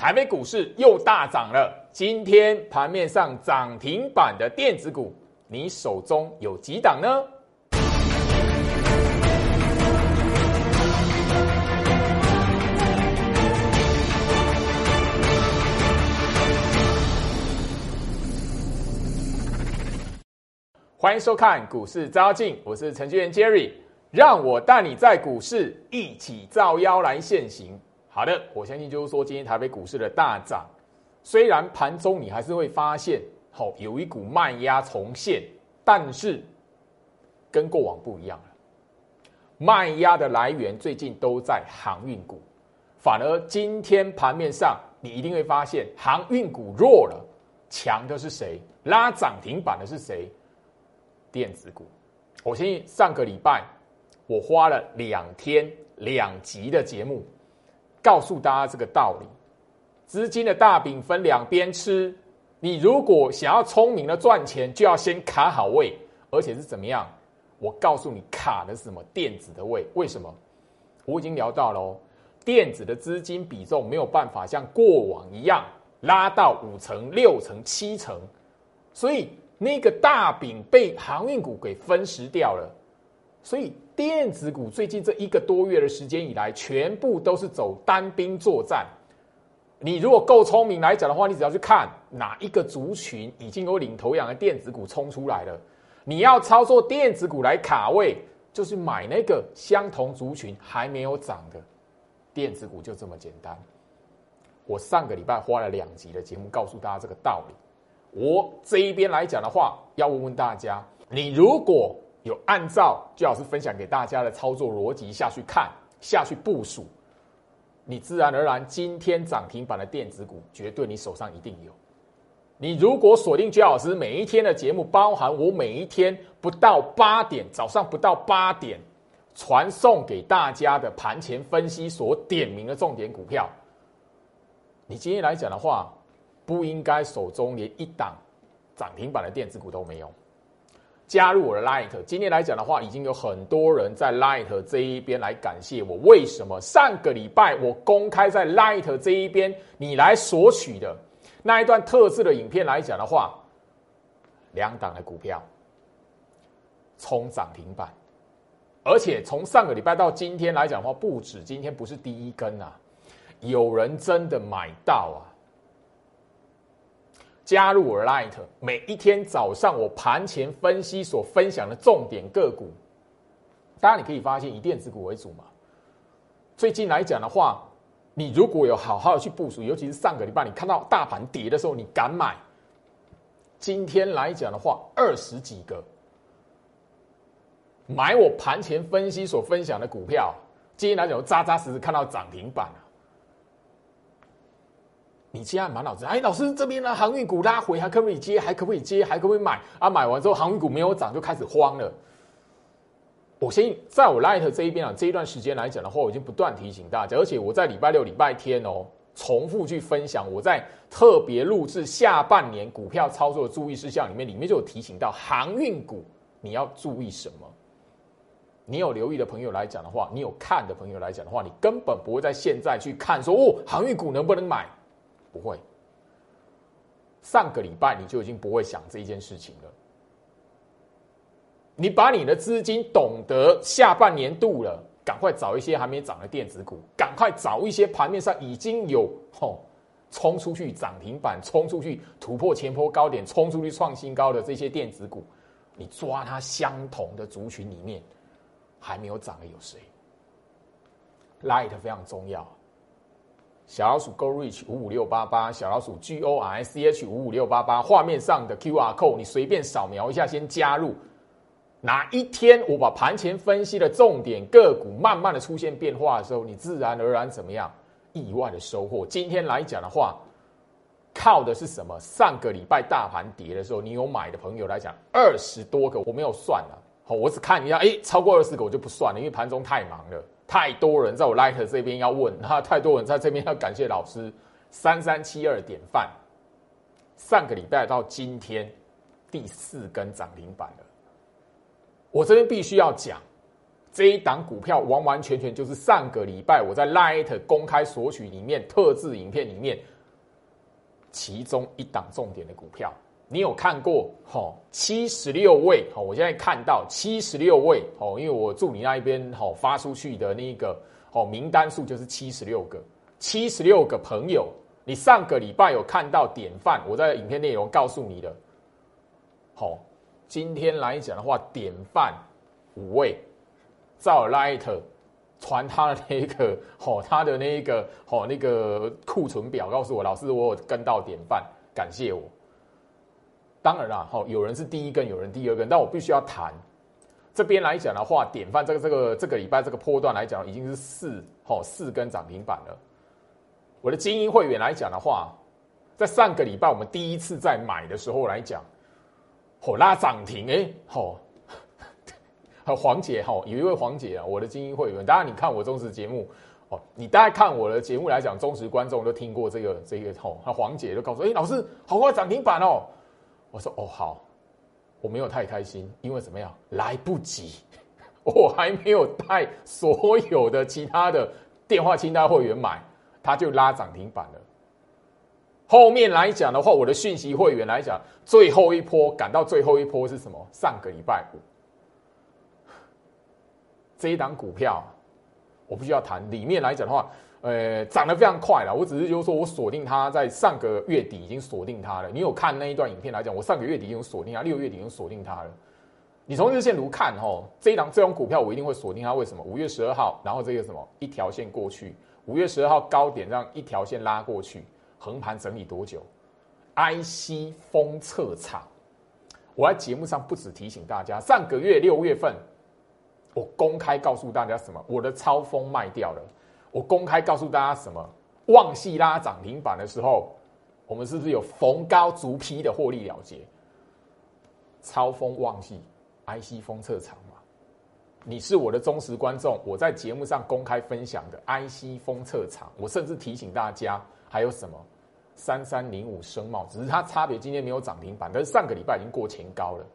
台北股市又大涨了。今天盘面上涨停板的电子股，你手中有几档呢？欢迎收看股市招镜，我是程序员 Jerry，让我带你在股市一起造妖来现行。好的，我相信就是说，今天台北股市的大涨，虽然盘中你还是会发现，好有一股卖压重现，但是跟过往不一样了。卖压的来源最近都在航运股，反而今天盘面上你一定会发现，航运股弱了，强的是谁？拉涨停板的是谁？电子股。我相信上个礼拜我花了两天两集的节目。告诉大家这个道理：资金的大饼分两边吃。你如果想要聪明的赚钱，就要先卡好位，而且是怎么样？我告诉你，卡的是什么？电子的位。为什么？我已经聊到了哦，电子的资金比重没有办法像过往一样拉到五成、六成、七成，所以那个大饼被航运股给分食掉了。所以电子股最近这一个多月的时间以来，全部都是走单兵作战。你如果够聪明来讲的话，你只要去看哪一个族群已经有领头羊的电子股冲出来了，你要操作电子股来卡位，就是买那个相同族群还没有涨的电子股，就这么简单。我上个礼拜花了两集的节目告诉大家这个道理。我这一边来讲的话，要问问大家，你如果。有按照最老师分享给大家的操作逻辑下去看下去部署，你自然而然今天涨停板的电子股绝对你手上一定有。你如果锁定居老师每一天的节目，包含我每一天不到八点早上不到八点传送给大家的盘前分析所点名的重点股票，你今天来讲的话，不应该手中连一档涨停板的电子股都没有。加入我的 Light，今天来讲的话，已经有很多人在 Light 这一边来感谢我。为什么上个礼拜我公开在 Light 这一边，你来索取的那一段特制的影片来讲的话，两档的股票冲涨停板，而且从上个礼拜到今天来讲的话，不止今天不是第一根啊，有人真的买到啊。加入我 Light，每一天早上我盘前分析所分享的重点个股，当然你可以发现以电子股为主嘛。最近来讲的话，你如果有好好的去部署，尤其是上个礼拜你看到大盘跌的时候，你敢买。今天来讲的话，二十几个买我盘前分析所分享的股票，今天来讲扎扎实实看到涨停板。你现在满脑子，哎，老师这边呢，航运股拉回，还可不可以接？还可不可以接？还可不可以买？啊，买完之后航运股没有涨，就开始慌了。我先在我 Light 这一边啊，这一段时间来讲的话，我已经不断提醒大家，而且我在礼拜六、礼拜天哦，重复去分享我在特别录制下半年股票操作的注意事项里面，里面就有提醒到航运股你要注意什么。你有留意的朋友来讲的话，你有看的朋友来讲的话，你根本不会在现在去看说哦，航运股能不能买？不会，上个礼拜你就已经不会想这一件事情了。你把你的资金懂得下半年度了，赶快找一些还没涨的电子股，赶快找一些盘面上已经有吼冲出去涨停板、冲出去突破前坡高点、冲出去创新高的这些电子股，你抓它相同的族群里面还没有涨的有谁？Light 非常重要。小老鼠 Go Reach 五五六八八，小老鼠 G O R C H 五五六八八，画面上的 Q R code 你随便扫描一下，先加入。哪一天我把盘前分析的重点个股慢慢的出现变化的时候，你自然而然怎么样？意外的收获。今天来讲的话，靠的是什么？上个礼拜大盘跌的时候，你有买的朋友来讲，二十多个我没有算了，好，我只看一下，哎，超过二十个我就不算了，因为盘中太忙了。太多人在我 Light 这边要问，哈，太多人在这边要感谢老师。三三七二典范，上个礼拜到今天第四根涨停板了。我这边必须要讲，这一档股票完完全全就是上个礼拜我在 Light 公开索取里面特制影片里面其中一档重点的股票。你有看过？吼，七十六位，吼，我现在看到七十六位，吼，因为我助理那一边，吼，发出去的那个，吼，名单数就是七十六个，七十六个朋友，你上个礼拜有看到典范？我在影片内容告诉你的，好，今天来讲的话，典范五位，照 Light 传他的那个，吼，他的那个，吼，那个库存表，告诉我，老师，我有跟到典范，感谢我。当然啦，好，有人是第一根，有人第二根，但我必须要谈这边来讲的话，典范这个这个这个礼拜这个波段来讲，已经是四好四根涨停板了。我的精英会员来讲的话，在上个礼拜我们第一次在买的时候来讲，哦拉涨停，哎，好，和黄姐哈，有一位黄姐啊，我的精英会员，当然你看我忠实节目哦，你大概看我的节目来讲，忠实观众都听过这个这个吼，那黄姐就告诉，哎，老师好快涨停板哦。我说哦好，我没有太开心，因为怎么样来不及，我还没有带所有的其他的电话清单会员买，他就拉涨停板了。后面来讲的话，我的讯息会员来讲，最后一波赶到最后一波是什么？上个礼拜五，这一档股票，我不需要谈。里面来讲的话。呃，涨得非常快了。我只是就是说我锁定它，在上个月底已经锁定它了。你有看那一段影片来讲，我上个月底已经锁定它，六月底已经锁定它了。你从日线图看，哈，这一档这种股票我一定会锁定它。为什么？五月十二号，然后这个什么一条线过去，五月十二号高点让一条线拉过去，横盘整理多久？IC 封测厂，我在节目上不止提醒大家，上个月六月份，我公开告诉大家什么？我的超风卖掉了。我公开告诉大家什么？旺系拉涨停板的时候，我们是不是有逢高逐批的获利了结？超风旺系 IC 封测厂嘛？你是我的忠实观众，我在节目上公开分享的 IC 封测厂，我甚至提醒大家还有什么三三零五声茂，只是它差别今天没有涨停板，但是上个礼拜已经过前高了。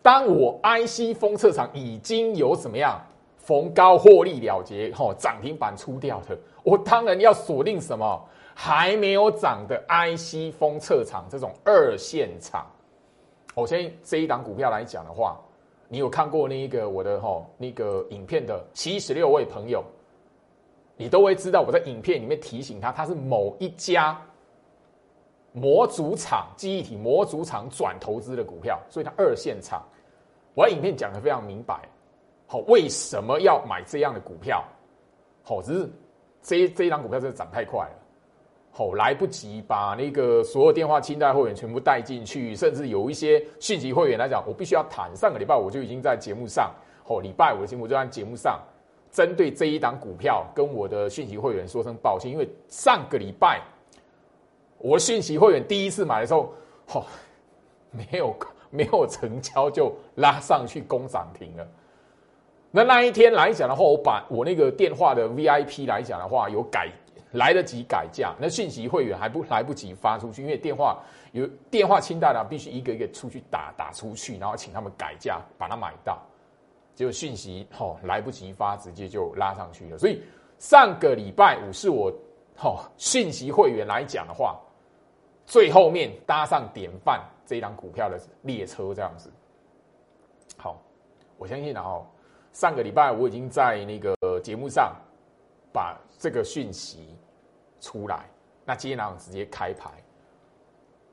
当我 IC 封测厂已经有怎么样？逢高获利了结，吼涨停板出掉的，我当然要锁定什么还没有涨的 IC 封测厂这种二线厂。我先这一档股票来讲的话，你有看过那一个我的吼那个影片的七十六位朋友，你都会知道我在影片里面提醒他，他是某一家模组厂记忆体模组厂转投资的股票，所以它二线厂。我在影片讲的非常明白。好，为什么要买这样的股票？好，只是这这一档股票真的涨太快了，好，来不及把那个所有电话清代会员全部带进去，甚至有一些讯息会员来讲，我必须要谈。上个礼拜我就已经在节目上，好，礼拜五的节目就在节目上，针对这一档股票跟我的讯息会员说声抱歉，因为上个礼拜我讯息会员第一次买的时候，好，没有没有成交就拉上去攻涨停了。那那一天来讲的话，我把我那个电话的 VIP 来讲的话，有改来得及改价，那讯息会员还不来不及发出去，因为电话有电话清单呢，必须一个一个出去打打出去，然后请他们改价把它买到，结果讯息吼来不及发，直接就拉上去了。所以上个礼拜五是我吼讯息会员来讲的话，最后面搭上典范这一张股票的列车这样子。好，我相信然后。上个礼拜我已经在那个节目上把这个讯息出来，那今天呢直接开牌，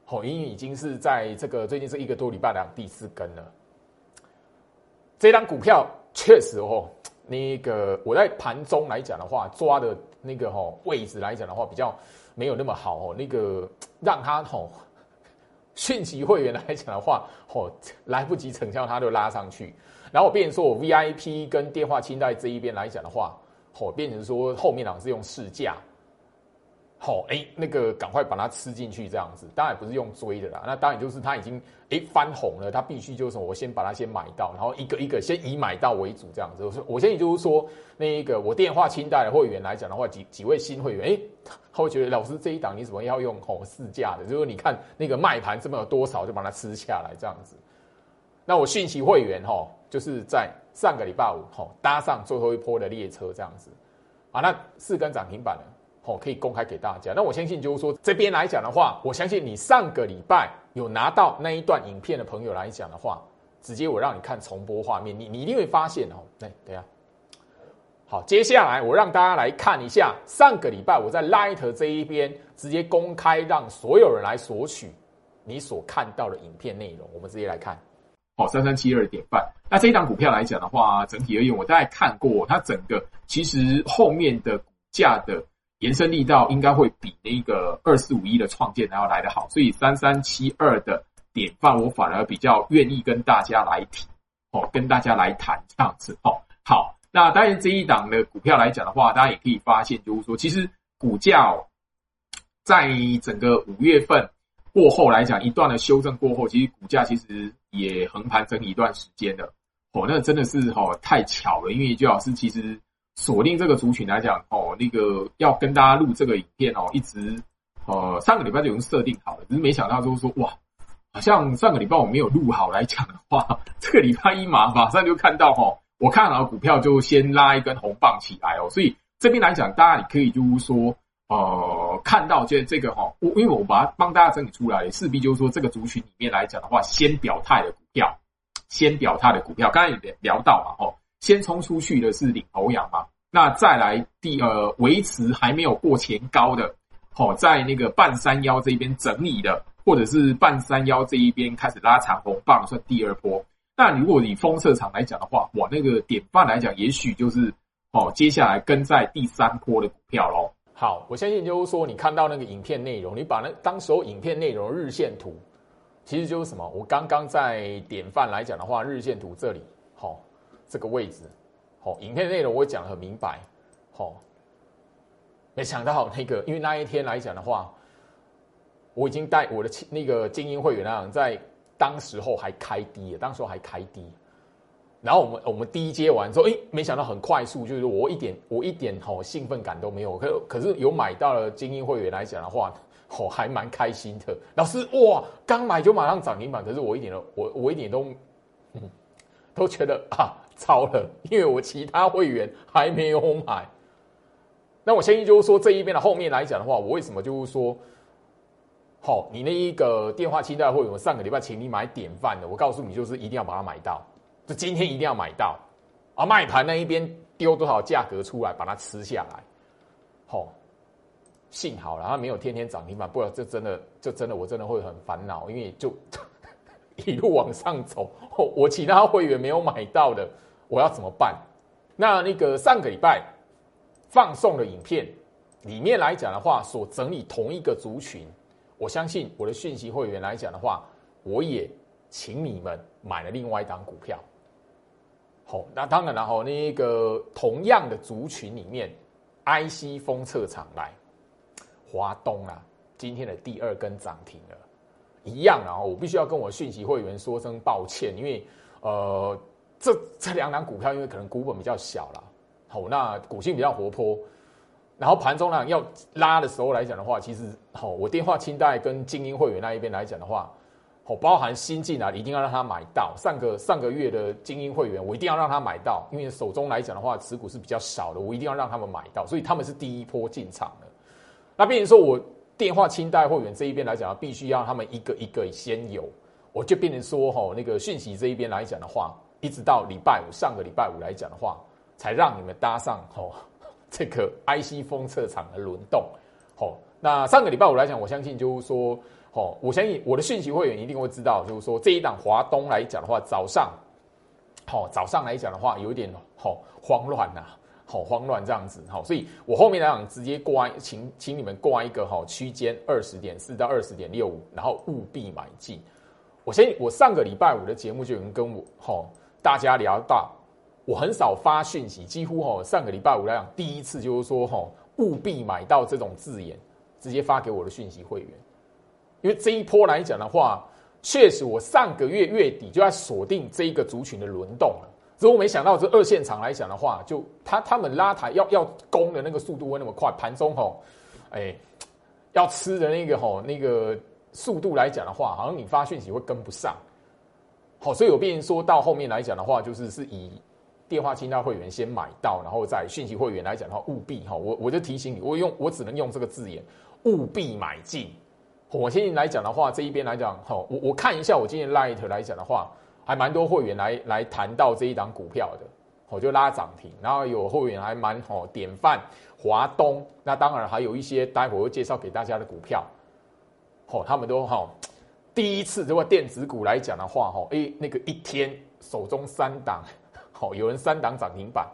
好，因为已经是在这个最近是一个多礼拜的第四根了。这张股票确实哦，那个我在盘中来讲的话，抓的那个哦位置来讲的话，比较没有那么好哦，那个让它哦 讯息会员来讲的话，哦来不及成交，它就拉上去。然后我变成说我 VIP 跟电话清代这一边来讲的话，好变成说后面两是用市价，好哎那个赶快把它吃进去这样子，当然不是用追的啦，那当然就是它已经哎翻红了，它必须就是我先把它先买到，然后一个一个先以买到为主这样子。我说我先也就是说那一个我电话清代的会员来讲的话，几几位新会员哎，他会觉得老师这一档你怎么要用吼市价的？就是你看那个卖盘这么有多少就把它吃下来这样子。那我讯息会员哈。就是在上个礼拜五吼搭上最后一波的列车这样子啊，那四根涨停板呢，吼可以公开给大家。那我相信就是说这边来讲的话，我相信你上个礼拜有拿到那一段影片的朋友来讲的话，直接我让你看重播画面，你你一定会发现哦，来等下。好，接下来我让大家来看一下上个礼拜我在 Light 这一边直接公开让所有人来索取你所看到的影片内容。我们直接来看，好，三三七二点半。那这一档股票来讲的话，整体而言，我大概看过它整个其实后面的股价的延伸力道应该会比那个二四五一的创建还要来得好，所以三三七二的典范我反而比较愿意跟大家来提，哦，跟大家来谈这样子，哦，好。那当然，这一档的股票来讲的话，大家也可以发现，就是说，其实股价在整个五月份过后来讲，一段的修正过后，其实股价其实也横盘整理一段时间了。哦，那真的是哦太巧了，因为就老师其实锁定这个族群来讲，哦，那个要跟大家录这个影片哦，一直呃上个礼拜就已经设定好了，只是没想到就是说，哇，好像上个礼拜我没有录好来讲的话，这个礼拜一马马上就看到哈。我看好股票就先拉一根红棒起来哦，所以这边来讲，大家你可以就是说，呃，看到这这个哈，我因为我把它帮大家整理出来，势必就是说这个族群里面来讲的话，先表态的股票，先表态的股票，刚才也聊到嘛，哦，先冲出去的是领头羊嘛，那再来第呃维持还没有过前高的，好，在那个半山腰这边整理的，或者是半山腰这一边开始拉长红棒，算第二波。那如果以封测场来讲的话，哇，那个典范来讲，也许就是哦，接下来跟在第三波的股票喽。好，我相信就是说，你看到那个影片内容，你把那当时候影片内容日线图，其实就是什么？我刚刚在典范来讲的话，日线图这里，好，这个位置，好，影片内容我讲的很明白，好，没想到那个，因为那一天来讲的话，我已经带我的那个精英会员啊，在。当时候还开低，当时候还开低，然后我们我们第一接完之后，哎，没想到很快速，就是我一点我一点好兴奋感都没有，可可是有买到了精英会员来讲的话，哦，还蛮开心的。老师哇，刚买就马上涨停板，可是我一点都我我一点都嗯都觉得啊超了，因为我其他会员还没有买。那我相信就是说这一边的后面来讲的话，我为什么就是说？好，你那一个电话清单会有上个礼拜请你买典范的，我告诉你就是一定要把它买到，就今天一定要买到，啊，卖盘那一边丢多少价格出来把它吃下来，好，幸好了，它没有天天涨停板，不然这真的就真的我真的会很烦恼，因为就 一路往上走，我其他会员没有买到的，我要怎么办？那那个上个礼拜放送的影片里面来讲的话，所整理同一个族群。我相信我的讯息会员来讲的话，我也请你们买了另外一档股票。好，那当然了，哈，那个同样的族群里面，IC 封测厂来，华东啊，今天的第二根涨停了，一样啊，我必须要跟我讯息会员说声抱歉，因为呃，这这两档股票因为可能股本比较小了，好，那股性比较活泼。然后盘中呢要拉的时候来讲的话，其实好，我电话清代跟精英会员那一边来讲的话，好，包含新进来一定要让他买到。上个上个月的精英会员，我一定要让他买到，因为手中来讲的话，持股是比较少的，我一定要让他们买到，所以他们是第一波进场的。那变成说我电话清代会员这一边来讲，必须要他们一个一个先有，我就变成说哈，那个讯息这一边来讲的话，一直到礼拜五，上个礼拜五来讲的话，才让你们搭上哈。这个 IC 封测厂的轮动，好，那上个礼拜五来讲，我相信就是说，好，我相信我的讯息会员一定会知道，就是说这一档华东来讲的话，早上，好，早上来讲的话，有一点好慌乱呐，好慌乱这样子，好，所以我后面来讲直接挂，请请你们挂一个好区间二十点四到二十点六五，然后务必买进。我先我上个礼拜五的节目就有人跟我好大家聊到。我很少发讯息，几乎哈上个礼拜五来讲，第一次就是说哈务必买到这种字眼，直接发给我的讯息会员。因为这一波来讲的话，确实我上个月月底就在锁定这一个族群的轮动了。只不过没想到这二线场来讲的话，就他他们拉抬要要攻的那个速度会那么快，盘中吼，哎，要吃的那个吼那个速度来讲的话，好像你发讯息会跟不上。好，所以我变说到后面来讲的话，就是是以电话清单会员先买到，然后在讯息会员来讲的话，务必哈，我我就提醒你，我用我只能用这个字眼，务必买进。我现在来讲的话，这一边来讲，哈，我我看一下我今天 Light 来讲的话，还蛮多会员来来谈到这一档股票的，我就拉涨停，然后有会员还蛮好典范华东，那当然还有一些待会会介绍给大家的股票，哦，他们都哈第一次这个电子股来讲的话，哈，哎，那个一天手中三档，好，有人三档涨停板。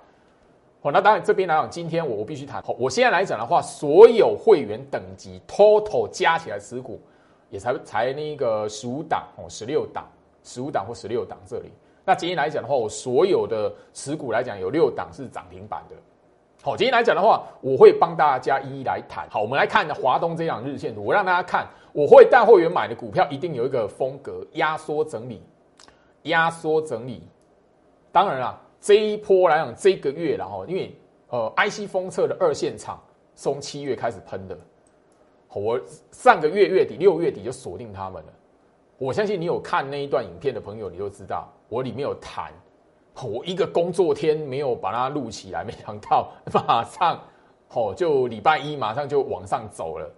哦，那当然这边来讲，今天我我必须谈。我现在来讲的话，所有会员等级 total 加起来持股，也才才那个十五档哦，十六档，十五档或十六档这里。那今天来讲的话，我所有的持股来讲，有六档是涨停板的。好，今天来讲的话，我会帮大家一一来谈。好，我们来看华东这样日线图，我让大家看，我会带会员买的股票一定有一个风格，压缩整理，压缩整理。当然了。这一波来讲，这个月然后，因为呃，IC 封测的二线厂从七月开始喷的，我上个月月底六月底就锁定他们了。我相信你有看那一段影片的朋友，你都知道我里面有谈，我一个工作天没有把它录起来，没想到马上哦，就礼拜一马上就往上走了。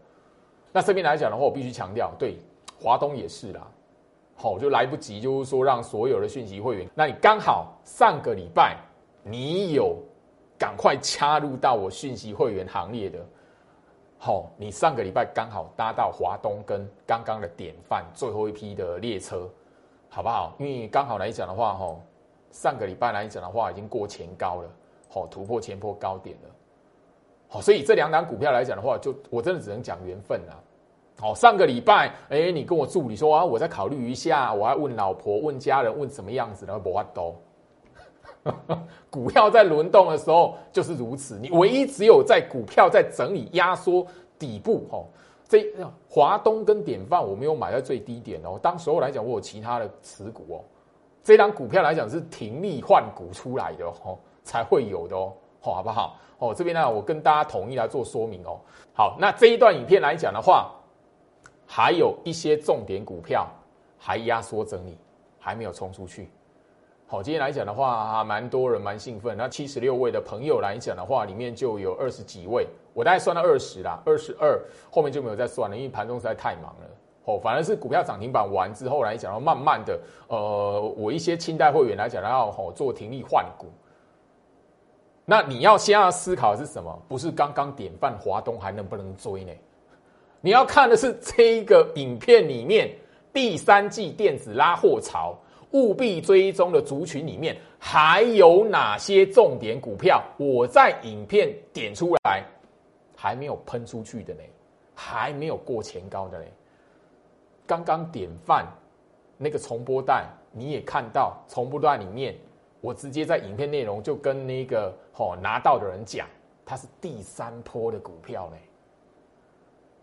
那这边来讲的话，我必须强调，对华东也是啦。好，就来不及，就是说让所有的讯息会员，那你刚好上个礼拜你有赶快加入到我讯息会员行列的，好，你上个礼拜刚好搭到华东跟刚刚的典范最后一批的列车，好不好？因为刚好来讲的话，哈，上个礼拜来讲的话已经过前高了，好，突破前波高点了，好，所以这两档股票来讲的话，就我真的只能讲缘分啊。好，上个礼拜，哎，你跟我助理说啊，我再考虑一下，我要问老婆、问家人、问什么样子的，不法都。股票在轮动的时候就是如此，你唯一只有在股票在整理压缩底部，哦，这华东跟典范我没有买在最低点哦，当时候来讲我有其他的持股哦，这张股票来讲是停利换股出来的哦，才会有的哦，好不好？哦，这边呢我跟大家统一来做说明哦。好，那这一段影片来讲的话。还有一些重点股票还压缩整理，还没有冲出去。好，今天来讲的话，蛮多人蛮兴奋。那七十六位的朋友来讲的话，里面就有二十几位，我大概算到二十啦，二十二后面就没有再算了，因为盘中实在太忙了。哦，反而是股票涨停板完之后来讲，要慢慢的，呃，我一些清代会员来讲，要好做停利换股。那你要先要思考的是什么？不是刚刚典范华东还能不能追呢？你要看的是这一个影片里面第三季电子拉货潮，务必追踪的族群里面还有哪些重点股票？我在影片点出来，还没有喷出去的呢，还没有过前高的呢。刚刚典范那个重播带，你也看到重播带里面，我直接在影片内容就跟那个哦拿到的人讲，它是第三波的股票呢。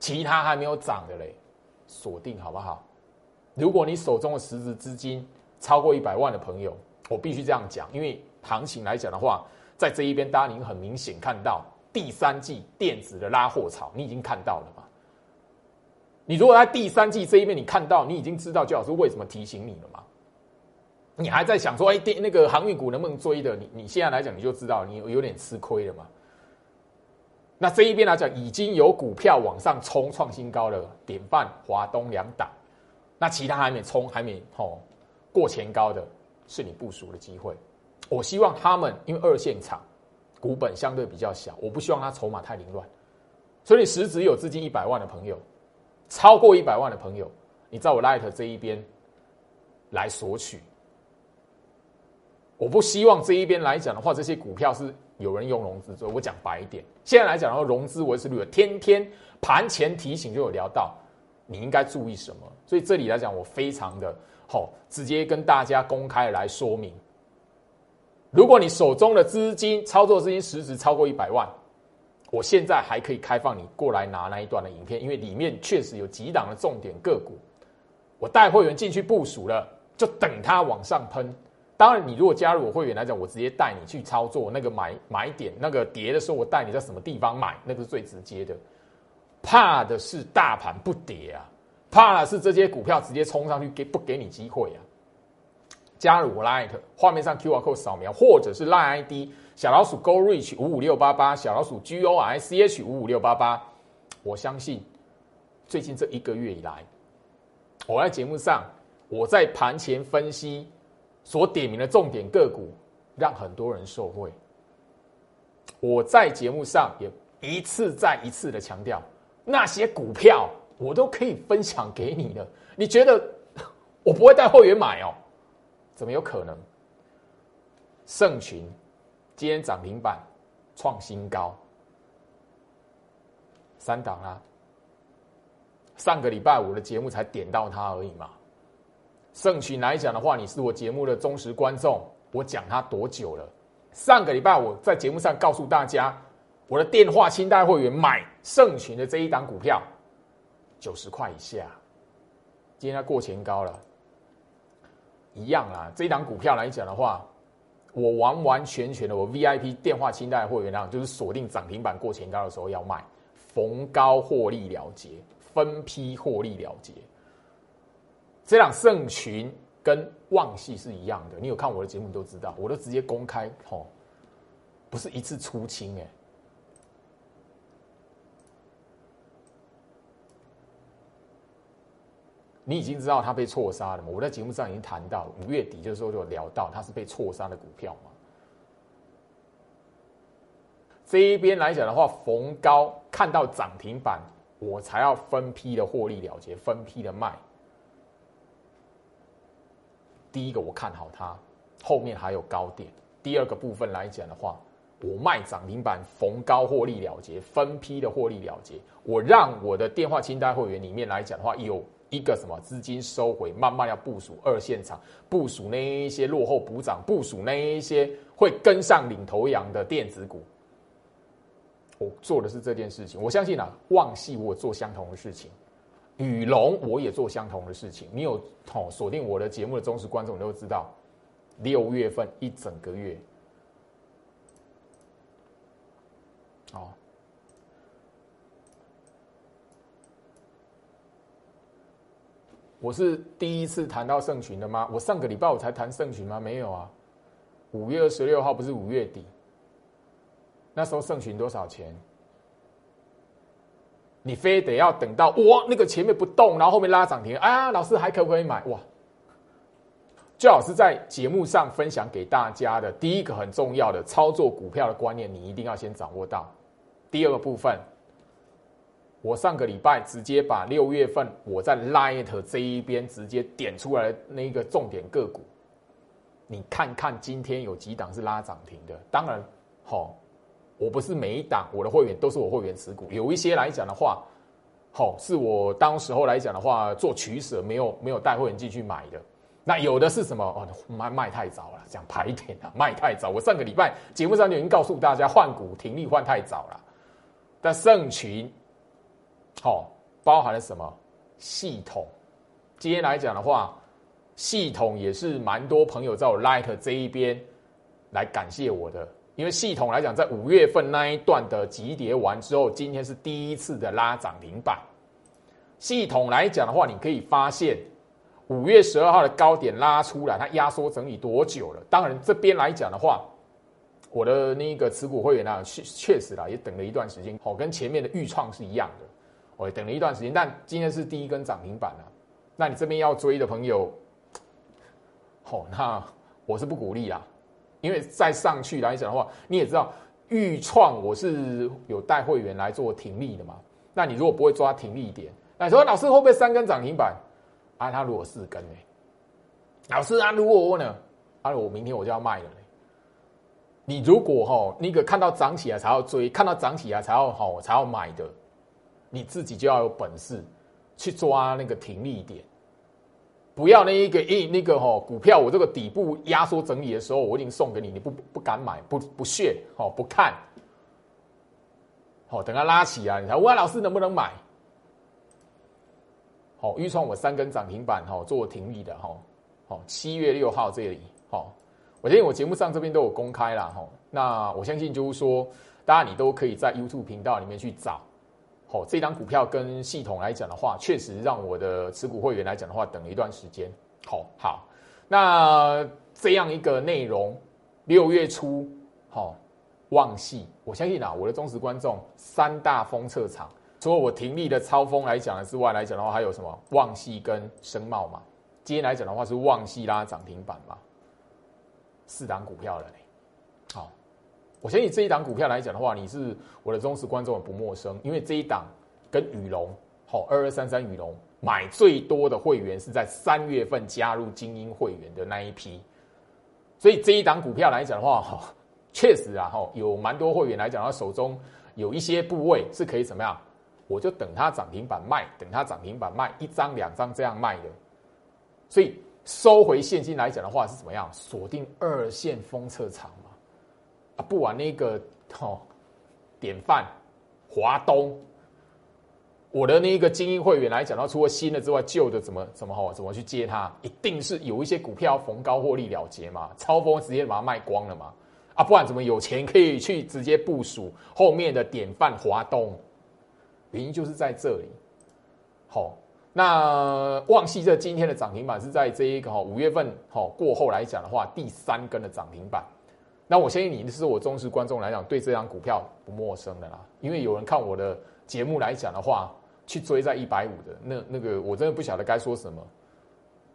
其他还没有涨的嘞，锁定好不好？如果你手中的实质资金超过一百万的朋友，我必须这样讲，因为行情来讲的话，在这一边，大家您很明显看到第三季电子的拉货潮，你已经看到了嘛？你如果在第三季这一边你看到，你已经知道，焦老师为什么提醒你了吗？你还在想说，哎，电那个航运股能不能追的？你你现在来讲，你就知道你有点吃亏了嘛？那这一边来讲，已经有股票往上冲创新高了，典范、华东两档。那其他还没冲，还没吼过前高的，是你部署的机会。我希望他们，因为二线厂股本相对比较小，我不希望他筹码太凌乱。所以你，实质有资金一百万的朋友，超过一百万的朋友，你在我 Light 这一边来索取。我不希望这一边来讲的话，这些股票是。有人用融资做，我讲白一点，现在来讲的话，融资维持率，天天盘前提醒就有聊到，你应该注意什么？所以这里来讲，我非常的好，直接跟大家公开来说明。如果你手中的资金操作资金实值超过一百万，我现在还可以开放你过来拿那一段的影片，因为里面确实有几档的重点个股，我带会员进去部署了，就等它往上喷。当然，你如果加入我会员来讲，我直接带你去操作那个买买点，那个跌的时候，我带你在什么地方买，那个是最直接的。怕的是大盘不跌啊，怕的是这些股票直接冲上去给不给你机会啊。加入我 Line，画面上 QR code 扫描，或者是 Line ID 小老鼠 Go Reach 五五六八八，小老鼠 G O I C H 五五六八八。我相信最近这一个月以来，我在节目上我在盘前分析所点名的重点个股，让很多人受惠。我在节目上也一次再一次的强调，那些股票我都可以分享给你的。你觉得我不会带会员买哦？怎么有可能？盛群今天涨停板创新高，三档啊！上个礼拜五的节目才点到它而已嘛。盛群来讲的话，你是我节目的忠实观众，我讲它多久了？上个礼拜我在节目上告诉大家，我的电话清代会员买盛群的这一档股票，九十块以下，今天它过前高了，一样啦。这一档股票来讲的话，我完完全全的我 VIP 电话清代会员量就是锁定涨停板过前高的时候要卖，逢高获利了结，分批获利了结。这档盛群。跟旺系是一样的，你有看我的节目都知道，我都直接公开吼，不是一次出清哎。你已经知道它被错杀了嘛？我在节目上已经谈到，五月底的时候就聊到它是被错杀的股票嘛。这一边来讲的话，逢高看到涨停板，我才要分批的获利了结，分批的卖。第一个我看好它，后面还有高点。第二个部分来讲的话，我卖涨停板逢高获利了结，分批的获利了结。我让我的电话清单会员里面来讲的话，有一个什么资金收回，慢慢要部署二线厂，部署那一些落后补涨，部署那一些会跟上领头羊的电子股。我做的是这件事情，我相信啊，旺系我做相同的事情。羽龙，我也做相同的事情。你有哦锁定我的节目的忠实观众，都知道，六月份一整个月，哦，我是第一次谈到圣群的吗？我上个礼拜我才谈圣群吗？没有啊，五月二十六号不是五月底，那时候圣群多少钱？你非得要等到哇，那个前面不动，然后后面拉涨停，啊，老师还可不可以买？哇，最好是在节目上分享给大家的第一个很重要的操作股票的观念，你一定要先掌握到。第二个部分，我上个礼拜直接把六月份我在 Light 这一边直接点出来的那个重点个股，你看看今天有几档是拉涨停的？当然，好。我不是每一档我的会员都是我会员持股，有一些来讲的话，好是我当时候来讲的话做取舍，没有没有带会员进去买的。那有的是什么？哦，卖卖太早了，讲排点啊，卖太早。我上个礼拜节目上就已经告诉大家，换股停利换太早了。但盛群，好包含了什么系统？今天来讲的话，系统也是蛮多朋友在我 Light 这一边来感谢我的。因为系统来讲，在五月份那一段的急跌完之后，今天是第一次的拉涨停板。系统来讲的话，你可以发现五月十二号的高点拉出来，它压缩整理多久了？当然，这边来讲的话，我的那个持股会员啊，确确实啦，也等了一段时间，哦，跟前面的预创是一样的，我等了一段时间，但今天是第一根涨停板了。那你这边要追的朋友，好，那我是不鼓励啦。因为再上去来讲的话，你也知道，预创我是有带会员来做停利的嘛。那你如果不会抓停利点，那你说老师会不会三根涨停板？啊，他如果四根呢？老师啊，如果我呢？啊，我明天我就要卖了。你如果哈那个看到涨起来才要追，看到涨起来才要好才要买的，你自己就要有本事去抓那个停利点。不要那一个一那个哈股票，我这个底部压缩整理的时候，我已经送给你，你不不敢买，不不屑，哦不看，好等它拉起来，你才问老师能不能买？好，预创我三根涨停板哈，做停利的哈，好七月六号这里，好，我相信我节目上这边都有公开了哈，那我相信就是说，大家你都可以在 YouTube 频道里面去找。好，这张股票跟系统来讲的话，确实让我的持股会员来讲的话，等了一段时间。好，好，那这样一个内容，六月初，好，旺系，我相信啊，我的忠实观众，三大封测场，除了我停利的超风来讲之外来讲的话，还有什么旺系跟深茂嘛？今天来讲的话是旺系拉涨停板嘛？四档股票了嘞，好，我相信这一档股票来讲的话，你是我的忠实观众，不陌生，因为这一档跟宇龙，好，二二三三宇龙。买最多的会员是在三月份加入精英会员的那一批，所以这一档股票来讲的话，哈，确实啊，哈，有蛮多会员来讲，他手中有一些部位是可以怎么样？我就等它涨停板卖，等它涨停板卖一张两张这样卖的，所以收回现金来讲的话是怎么样？锁定二线封测场嘛，啊，不玩那个哦，典范华东。我的那个精英会员来讲，到除了新的之外，旧的怎么怎么好，怎么去接它？一定是有一些股票逢高获利了结嘛，超风直接把它卖光了嘛，啊，不然怎么有钱可以去直接部署后面的典范华东？原因就是在这里。好，那旺系这今天的涨停板是在这一个哈五月份好过后来讲的话，第三根的涨停板。那我相信你是我忠实观众来讲，对这张股票不陌生的啦，因为有人看我的节目来讲的话。去追在一百五的那那个，我真的不晓得该说什么。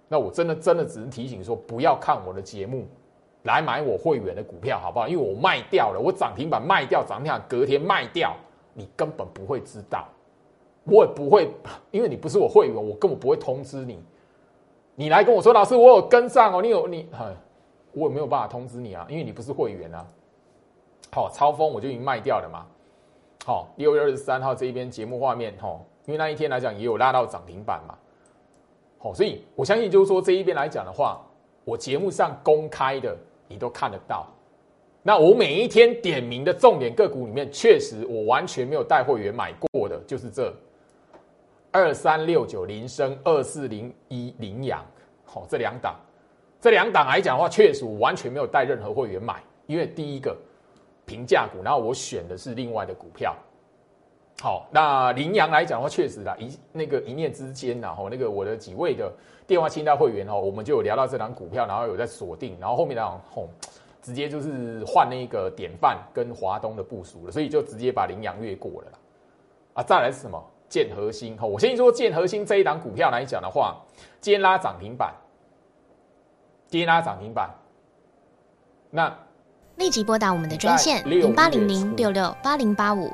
那我真的真的只能提醒说，不要看我的节目来买我会员的股票，好不好？因为我卖掉了，我涨停板卖掉，涨停板隔天卖掉，你根本不会知道，我也不会，因为你不是我会员，我根本不会通知你。你来跟我说，老师，我有跟上哦，你有你，我也没有办法通知你啊，因为你不是会员啊。好，超风我就已经卖掉了嘛。好，六月二十三号这一边节目画面，哈。因为那一天来讲也有拉到涨停板嘛，好，所以我相信就是说这一边来讲的话，我节目上公开的你都看得到。那我每一天点名的重点个股里面，确实我完全没有带会员买过的，就是这二三六九零升、二四零一零阳，好，这两档，这两档来讲的话，确实我完全没有带任何会员买，因为第一个平价股，然后我选的是另外的股票。好，那羚羊来讲的话，确实啦，一那个一念之间呐，吼，那个我的几位的电话清单会员哦，我们就有聊到这档股票，然后有在锁定，然后后面那吼，直接就是换那个典范跟华东的部署了，所以就直接把羚羊越过了啦。啊，再来是什么？建核心，吼，我先说建核心这一档股票来讲的话，今天拉涨停板，今天拉涨停板，那立即拨打我们的专线零八零零六六八零八五。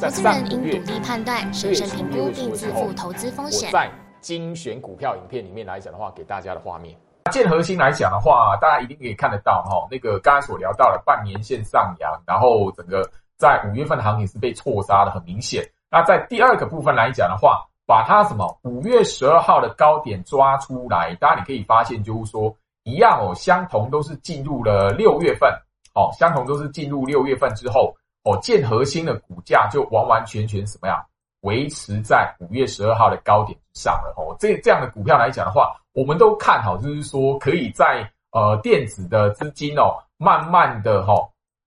投资人应独立判断、审慎评估并自负投资风险。在精选股票影片里面来讲的话，给大家的画面。建核心来讲的话，大家一定可以看得到哈，那个刚才所聊到的半年线上扬，然后整个在五月份的行情是被错杀的，很明显。那在第二个部分来讲的话，把它什么五月十二号的高点抓出来，大家你可以发现就是说一样哦，相同都是进入了六月份，哦，相同都是进入六月份之后。哦，建核心的股价就完完全全什么样，维持在五月十二号的高点上了。哦，这这样的股票来讲的话，我们都看好，就是说可以在呃电子的资金哦，慢慢的哈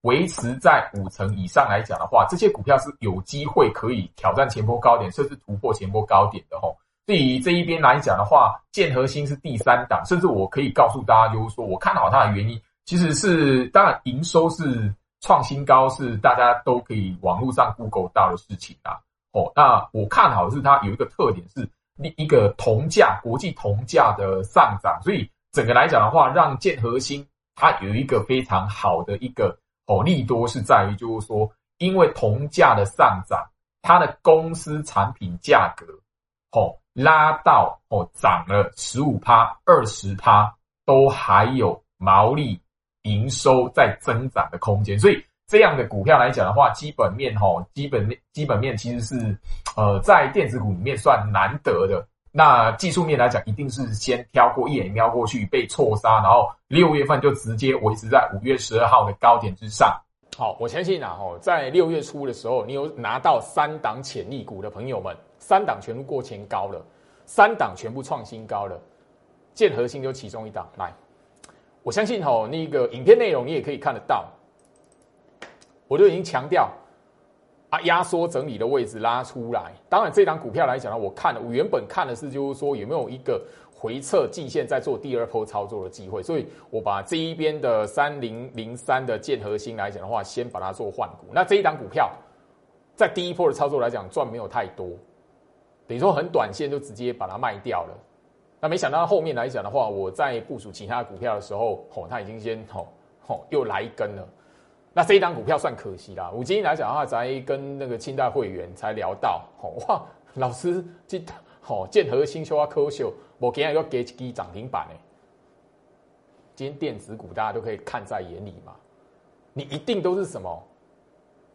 维持在五成以上来讲的话，这些股票是有机会可以挑战前波高点，甚至突破前波高点的。吼，对于这一边来讲的话，建核心是第三档，甚至我可以告诉大家，就是说我看好它的原因，其实是当然营收是。创新高是大家都可以网络上 Google 到的事情啊。哦，那我看好是它有一个特点是一一个铜价国际铜价的上涨，所以整个来讲的话，让建核心它有一个非常好的一个哦利多是在于就是说，因为铜价的上涨，它的公司产品价格哦拉到哦涨了十五趴二十趴，都还有毛利。营收在增长的空间，所以这样的股票来讲的话，基本面哈，基本面基本面其实是呃在电子股里面算难得的那技术面来讲，一定是先挑过一眼瞄过去被错杀，然后六月份就直接维持在五月十二号的高点之上。好，我相信啊，哦，在六月初的时候，你有拿到三档潜力股的朋友们，三档全部过前高了，三档全部创新高了，建核心就其中一档。来，我相信哦，那个影片内容你也可以看得到，我就已经强调。啊，压缩整理的位置拉出来。当然，这张股票来讲呢，我看了，我原本看的是，就是说有没有一个回撤进线在做第二波操作的机会。所以我把这一边的三零零三的建核心来讲的话，先把它做换股。那这一档股票在第一波的操作来讲赚没有太多，等于说很短线就直接把它卖掉了。那没想到后面来讲的话，我在部署其他股票的时候，吼，它已经先吼吼又来一根了。那这一档股票算可惜啦。我今天来讲的话，才跟那个清代会员才聊到，吼哇，老师这好建和新修啊科秀，我今天要给几涨停板呢。今天电子股大家都可以看在眼里嘛。你一定都是什么？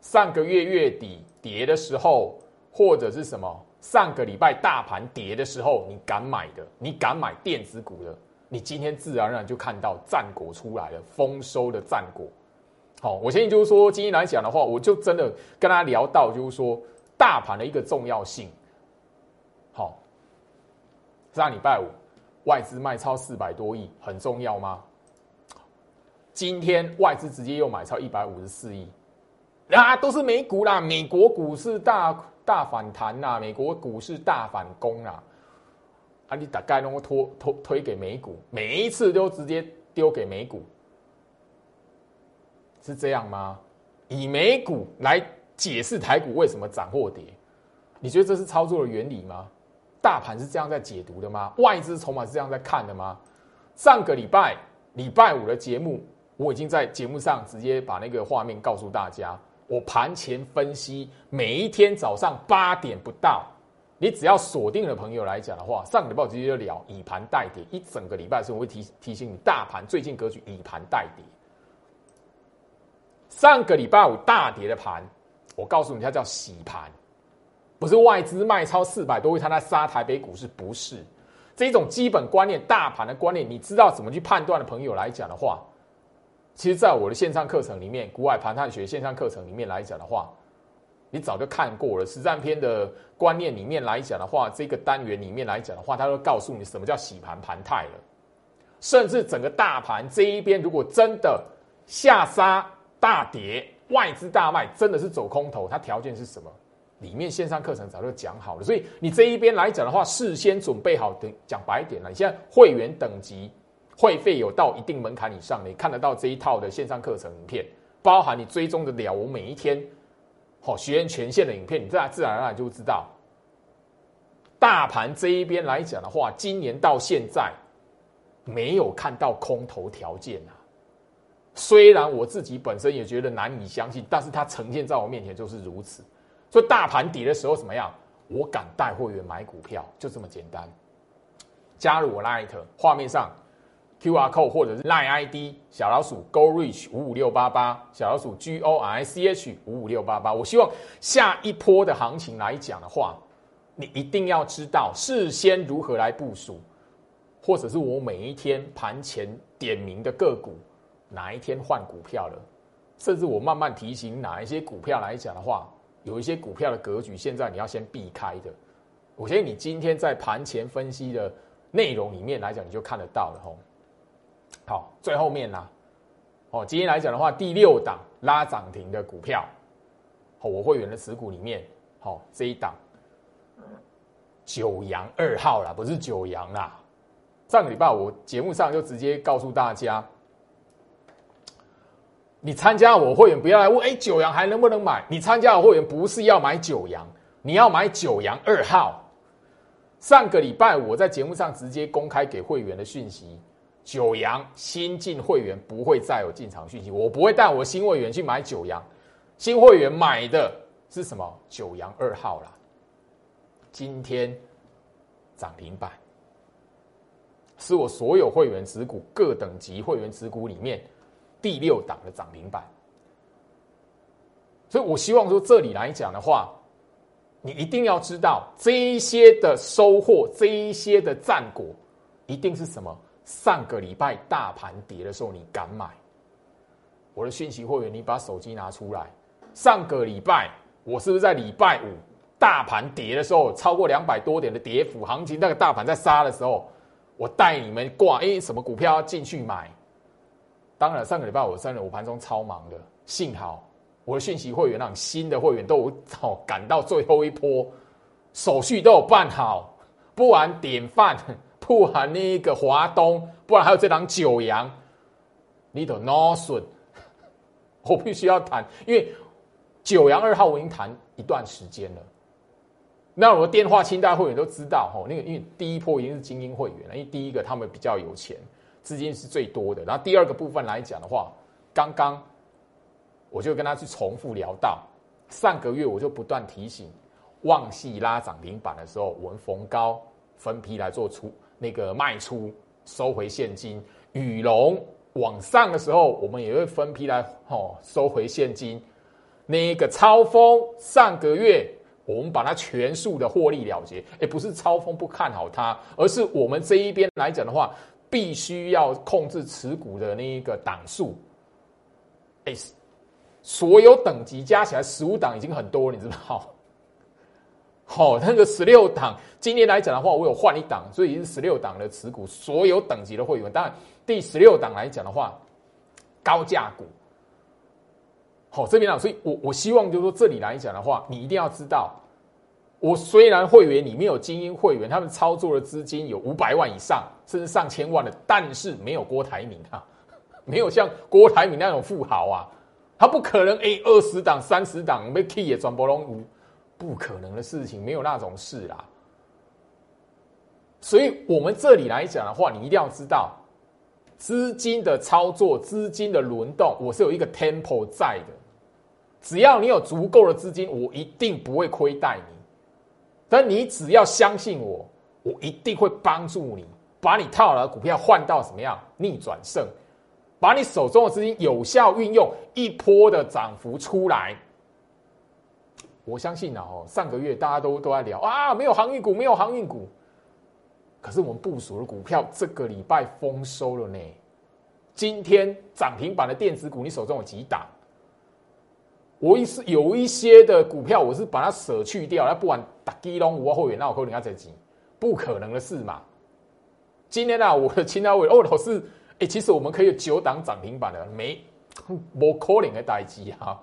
上个月月底跌的时候，或者是什么？上个礼拜大盘跌的时候，你敢买的，你敢买电子股的，你今天自然而然就看到战果出来了，丰收的战果。好，我相信就是说，今天来讲的话，我就真的跟他聊到，就是说大盘的一个重要性。好，上礼拜五外资卖超四百多亿，很重要吗？今天外资直接又买超一百五十四亿，啊，都是美股啦，美国股市大大反弹呐，美国股市大反攻啊，啊，你大概能够拖拖推给美股，每一次都直接丢给美股。是这样吗？以美股来解释台股为什么涨或跌，你觉得这是操作的原理吗？大盘是这样在解读的吗？外资筹码是这样在看的吗？上个礼拜礼拜五的节目，我已经在节目上直接把那个画面告诉大家。我盘前分析，每一天早上八点不到，你只要锁定的朋友来讲的话，上个礼拜直接就聊以盘代跌，一整个礼拜是我会提提醒你，大盘最近格局以盘代跌。上个礼拜五大跌的盘，我告诉你，它叫洗盘，不是外资卖超四百多亿，它在杀台北股市，不是这种基本观念、大盘的观念，你知道怎么去判断的朋友来讲的话，其实，在我的线上课程里面，股海盘探学线上课程里面来讲的话，你早就看过了。实战篇的观念里面来讲的话，这个单元里面来讲的话，它都告诉你什么叫洗盘盘态了，甚至整个大盘这一边，如果真的下杀。大跌，外资大卖，真的是走空头。它条件是什么？里面线上课程早就讲好了。所以你这一边来讲的话，事先准备好等，讲白一点了。你现在会员等级会费有到一定门槛以上，你看得到这一套的线上课程影片，包含你追踪的了我每一天好学员权限的影片，你自然自然而然就知道，大盘这一边来讲的话，今年到现在没有看到空头条件啊。虽然我自己本身也觉得难以相信，但是它呈现在我面前就是如此。所以大盘底的时候怎么样？我敢带会员买股票，就这么简单。加入我 Light 画面上 QR code 或者是 Line ID 小老鼠 Go Reach 五五六八八小老鼠 G O R I C H 五五六八八。我希望下一波的行情来讲的话，你一定要知道事先如何来部署，或者是我每一天盘前点名的个股。哪一天换股票了？甚至我慢慢提醒哪一些股票来讲的话，有一些股票的格局，现在你要先避开的。我相信你今天在盘前分析的内容里面来讲，你就看得到了吼。好，最后面呢，哦，今天来讲的话，第六档拉涨停的股票，好，我会员的持股里面，好这一档九阳二号啦，不是九阳啦。上个礼拜我节目上就直接告诉大家。你参加我会员，不要来问，哎，九阳还能不能买？你参加我会员不是要买九阳，你要买九阳二号。上个礼拜我在节目上直接公开给会员的讯息，九阳新进会员不会再有进场讯息，我不会带我新会员去买九阳，新会员买的是什么？九阳二号啦。今天涨停板，是我所有会员持股各等级会员持股里面。第六档的涨停板，所以我希望说这里来讲的话，你一定要知道这一些的收获，这一些的战果，一定是什么？上个礼拜大盘跌的时候，你敢买？我的讯息会员，你把手机拿出来。上个礼拜，我是不是在礼拜五大盘跌的时候，超过两百多点的跌幅行情，那个大盘在杀的时候，我带你们挂哎什么股票进去买？当然，上个礼拜我真的我盘中超忙的，幸好。我的讯息会员，让新的会员都有赶到最后一波，手续都有办好，不然典范，不含那个华东，不然还有这档九阳，你都 no 损，我必须要谈，因为九阳二号我已经谈一段时间了。那我的电话清单会员都知道，吼，那个因为第一波已经是精英会员了，因为第一个他们比较有钱，资金是最多的，然后第二个部分来讲的话，刚刚。我就跟他去重复聊到，上个月我就不断提醒，旺系拉涨停板的时候，我们逢高分批来做出那个卖出，收回现金；羽龙往上的时候，我们也会分批来哦收回现金。那个超风上个月我们把它全数的获利了结，哎，不是超风不看好它，而是我们这一边来讲的话，必须要控制持股的那一个档数，哎。所有等级加起来十五档已经很多，你知道？好，那个十六档，今年来讲的话，我有换一档，所以是十六档的持股，所有等级的会员。当然，第十六档来讲的话，高价股。好，这边啊，所以我我希望就是说，这里来讲的话，你一定要知道，我虽然会员里面有精英会员，他们操作的资金有五百万以上，甚至上千万的，但是没有郭台铭啊，没有像郭台铭那种富豪啊。他不可能 A 二十档、三十档被 key 也转波龙无，不可能的事情，没有那种事啦。所以，我们这里来讲的话，你一定要知道资金的操作、资金的轮动，我是有一个 tempo 在的。只要你有足够的资金，我一定不会亏待你。但你只要相信我，我一定会帮助你，把你套牢的股票换到什么样逆转胜。把你手中的资金有效运用，一波的涨幅出来，我相信啊，哦，上个月大家都都在聊啊，没有航运股，没有航运股，可是我们部署的股票这个礼拜丰收了呢。今天涨停板的电子股，你手中有几档？我是有一些的股票，我是把它舍去掉，那不管打基隆五后援，那我扣你要再几？不可能的事嘛。今天啊，我的青岛伟哦，老师。哎，其实我们可以九档涨停板的，没不可能的代机啊，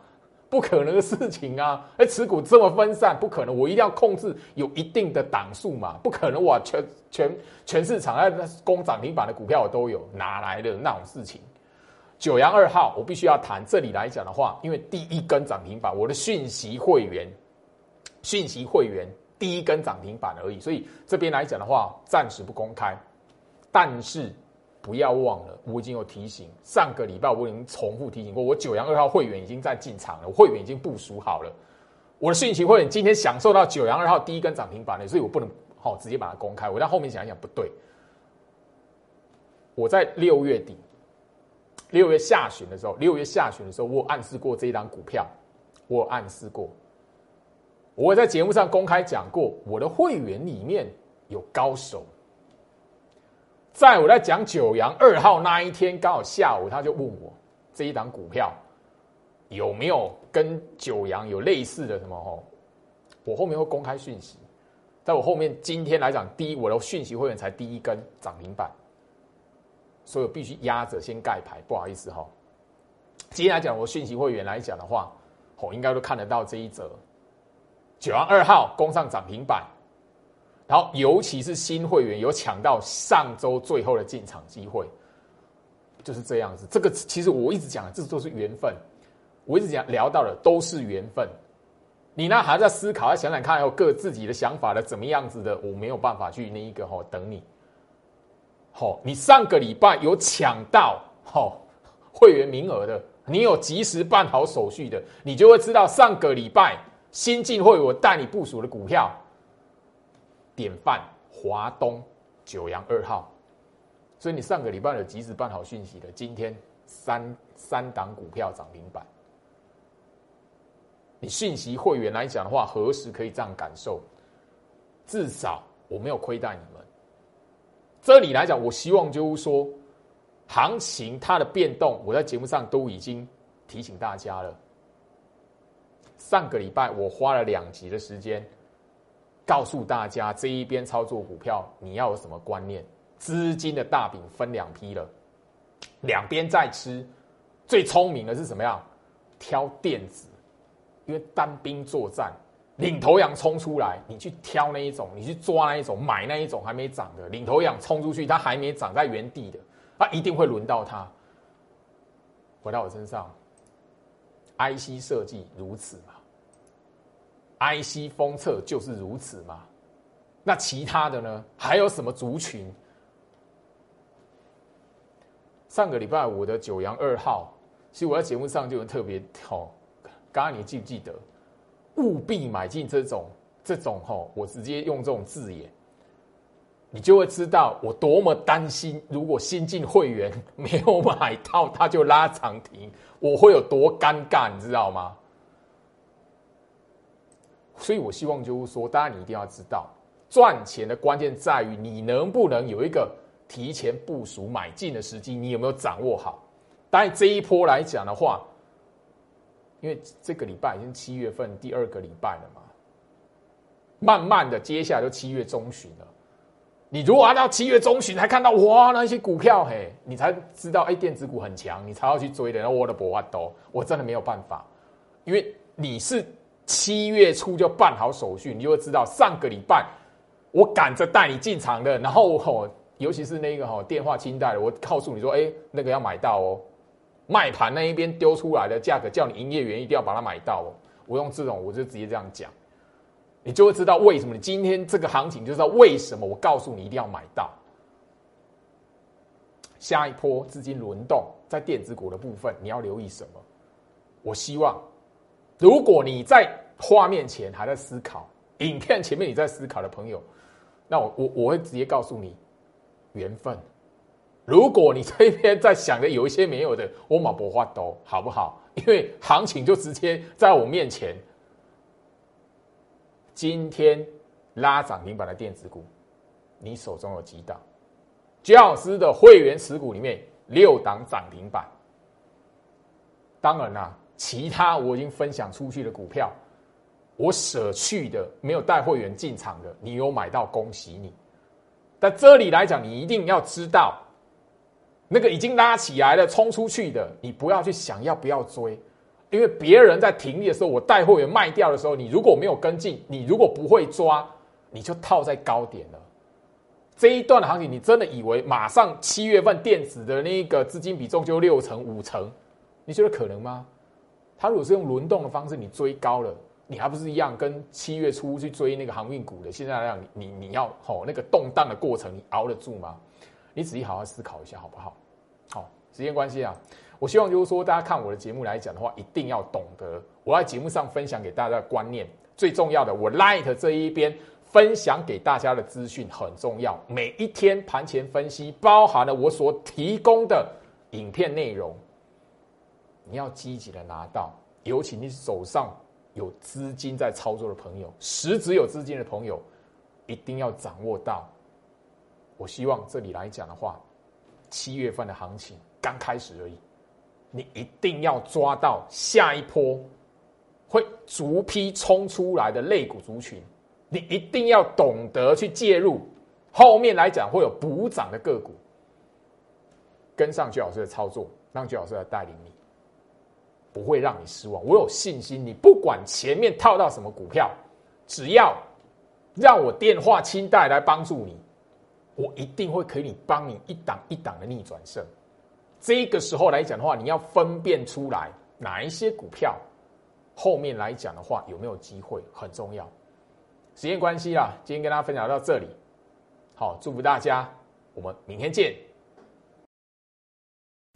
不可能的事情啊！哎，持股这么分散，不可能，我一定要控制有一定的档数嘛，不可能我全全全市场那攻涨停板的股票我都有，哪来的那种事情？九阳二号，我必须要谈这里来讲的话，因为第一根涨停板，我的讯息会员，讯息会员第一根涨停板而已，所以这边来讲的话，暂时不公开，但是。不要忘了，我已经有提醒。上个礼拜我已经重复提醒过，我九阳二号会员已经在进场了，会员已经部署好了。我的讯息会员今天享受到九阳二号第一根涨停板了，所以我不能好直接把它公开。我在后面想一想，不对。我在六月底、六月下旬的时候，六月下旬的时候，我暗示过这一档股票，我暗示过。我在节目上公开讲过，我的会员里面有高手。在我在讲九阳二号那一天，刚好下午他就问我这一档股票有没有跟九阳有类似的什么哦？我后面会公开讯息，在我后面今天来讲，第一我的讯息会员才第一根涨停板，所以我必须压着先盖牌，不好意思哈。今天来讲，我讯息会员来讲的话，哦应该都看得到这一则九阳二号攻上涨停板。然后，尤其是新会员有抢到上周最后的进场机会，就是这样子。这个其实我一直讲，这都是缘分。我一直讲聊到的都是缘分。你呢还在思考，要想想看，有各自己的想法的怎么样子的，我没有办法去那一个哈等你。好，你上个礼拜有抢到好会员名额的，你有及时办好手续的，你就会知道上个礼拜新进会我带你部署的股票。典范华东九阳二号，所以你上个礼拜有及时办好讯息的，今天三三档股票涨停板，你讯息会员来讲的话，何时可以这样感受？至少我没有亏待你们。这里来讲，我希望就是说，行情它的变动，我在节目上都已经提醒大家了。上个礼拜我花了两集的时间，告诉大家这一边操作股票你要有什么观念。资金的大饼分两批了，两边在吃。最聪明的是什么样？挑电子，因为单兵作战，领头羊冲出来，你去挑那一种，你去抓那一种，买那一种还没涨的领头羊冲出去，它还没涨在原地的，它一定会轮到它。回到我身上，IC 设计如此嘛？IC 封测就是如此嘛？那其他的呢？还有什么族群？上个礼拜五的九阳二号，其实我在节目上就特别哦，刚刚你记不记得？务必买进这种这种吼，我直接用这种字眼，你就会知道我多么担心。如果新进会员没有买到，他就拉涨停，我会有多尴尬，你知道吗？所以我希望就是说，大家你一定要知道，赚钱的关键在于你能不能有一个。提前部署买进的时机，你有没有掌握好？当然这一波来讲的话，因为这个礼拜已经七月份第二个礼拜了嘛，慢慢的接下来就七月中旬了。你如果按到七月中旬才看到哇那些股票嘿，你才知道哎电子股很强，你才要去追的。那我的博华多，我真的没有办法，因为你是七月初就办好手续，你就会知道上个礼拜我赶着带你进场的，然后我。尤其是那个哈电话清贷的，我告诉你说，哎，那个要买到哦，卖盘那一边丢出来的价格，叫你营业员一定要把它买到哦。我用这种，我就直接这样讲，你就会知道为什么你今天这个行情就知道为什么我告诉你一定要买到。下一波资金轮动在电子股的部分，你要留意什么？我希望，如果你在画面前还在思考，影片前面你在思考的朋友，那我我我会直接告诉你。缘分，如果你这边在想的有一些没有的，我马不话都好不好？因为行情就直接在我面前。今天拉涨停板的电子股，你手中有几档？姜老师的会员持股里面六档涨停板。当然啦，其他我已经分享出去的股票，我舍去的没有带会员进场的，你有买到，恭喜你。在这里来讲，你一定要知道，那个已经拉起来了、冲出去的，你不要去想要不要追，因为别人在停利的时候，我带货员卖掉的时候，你如果没有跟进，你如果不会抓，你就套在高点了。这一段的行情，你真的以为马上七月份电子的那个资金比重就六成、五成，你觉得可能吗？他如果是用轮动的方式，你追高了。你还不是一样，跟七月初去追那个航运股的，现在来讲，你你要吼那个动荡的过程，你熬得住吗？你仔细好好思考一下，好不好？好，时间关系啊，我希望就是说，大家看我的节目来讲的话，一定要懂得我在节目上分享给大家的观念，最重要的，我 Light 这一边分享给大家的资讯很重要。每一天盘前分析包含了我所提供的影片内容，你要积极的拿到，尤其你手上。有资金在操作的朋友，实质有资金的朋友，一定要掌握到。我希望这里来讲的话，七月份的行情刚开始而已，你一定要抓到下一波会逐批冲出来的类股族群，你一定要懂得去介入。后面来讲会有补涨的个股，跟上居老师的操作，让居老师来带领你。不会让你失望，我有信心。你不管前面套到什么股票，只要让我电话清代来帮助你，我一定会可以帮你一档一档的逆转胜。这个时候来讲的话，你要分辨出来哪一些股票后面来讲的话有没有机会，很重要。时间关系啦，今天跟大家分享到这里。好，祝福大家，我们明天见。